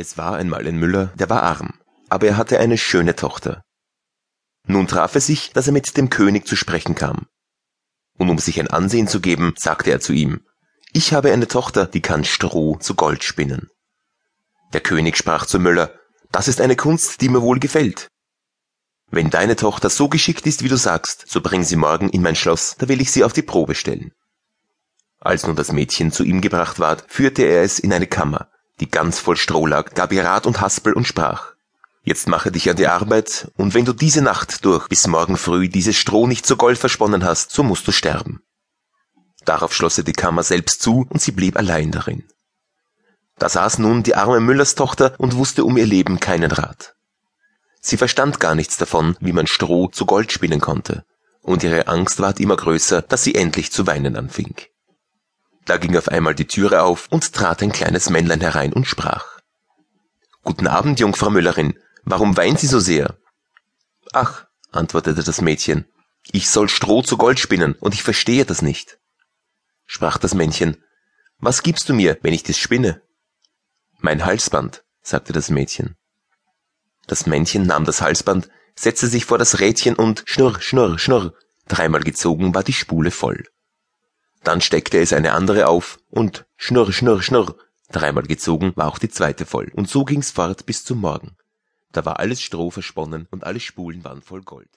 Es war einmal ein Müller, der war arm, aber er hatte eine schöne Tochter. Nun traf es sich, dass er mit dem König zu sprechen kam. Und um sich ein Ansehen zu geben, sagte er zu ihm, ich habe eine Tochter, die kann Stroh zu Gold spinnen. Der König sprach zum Müller, das ist eine Kunst, die mir wohl gefällt. Wenn deine Tochter so geschickt ist, wie du sagst, so bring sie morgen in mein Schloss, da will ich sie auf die Probe stellen. Als nun das Mädchen zu ihm gebracht ward, führte er es in eine Kammer, die ganz voll Stroh lag, gab ihr Rat und Haspel und sprach, Jetzt mache dich an die Arbeit, und wenn du diese Nacht durch bis morgen früh dieses Stroh nicht zu Gold versponnen hast, so musst du sterben. Darauf schloss er die Kammer selbst zu, und sie blieb allein darin. Da saß nun die arme Müllerstochter und wusste um ihr Leben keinen Rat. Sie verstand gar nichts davon, wie man Stroh zu Gold spinnen konnte, und ihre Angst ward immer größer, dass sie endlich zu weinen anfing. Da ging auf einmal die Türe auf und trat ein kleines Männlein herein und sprach. Guten Abend, Jungfrau Müllerin, warum weint Sie so sehr? Ach, antwortete das Mädchen, ich soll Stroh zu Gold spinnen und ich verstehe das nicht. Sprach das Männchen, was gibst du mir, wenn ich das spinne? Mein Halsband, sagte das Mädchen. Das Männchen nahm das Halsband, setzte sich vor das Rädchen und schnurr, schnurr, schnurr, dreimal gezogen war die Spule voll. Dann steckte es eine andere auf und schnurr, schnurr, schnurr, dreimal gezogen war auch die zweite voll. Und so ging's fort bis zum Morgen. Da war alles Stroh versponnen und alle Spulen waren voll Gold.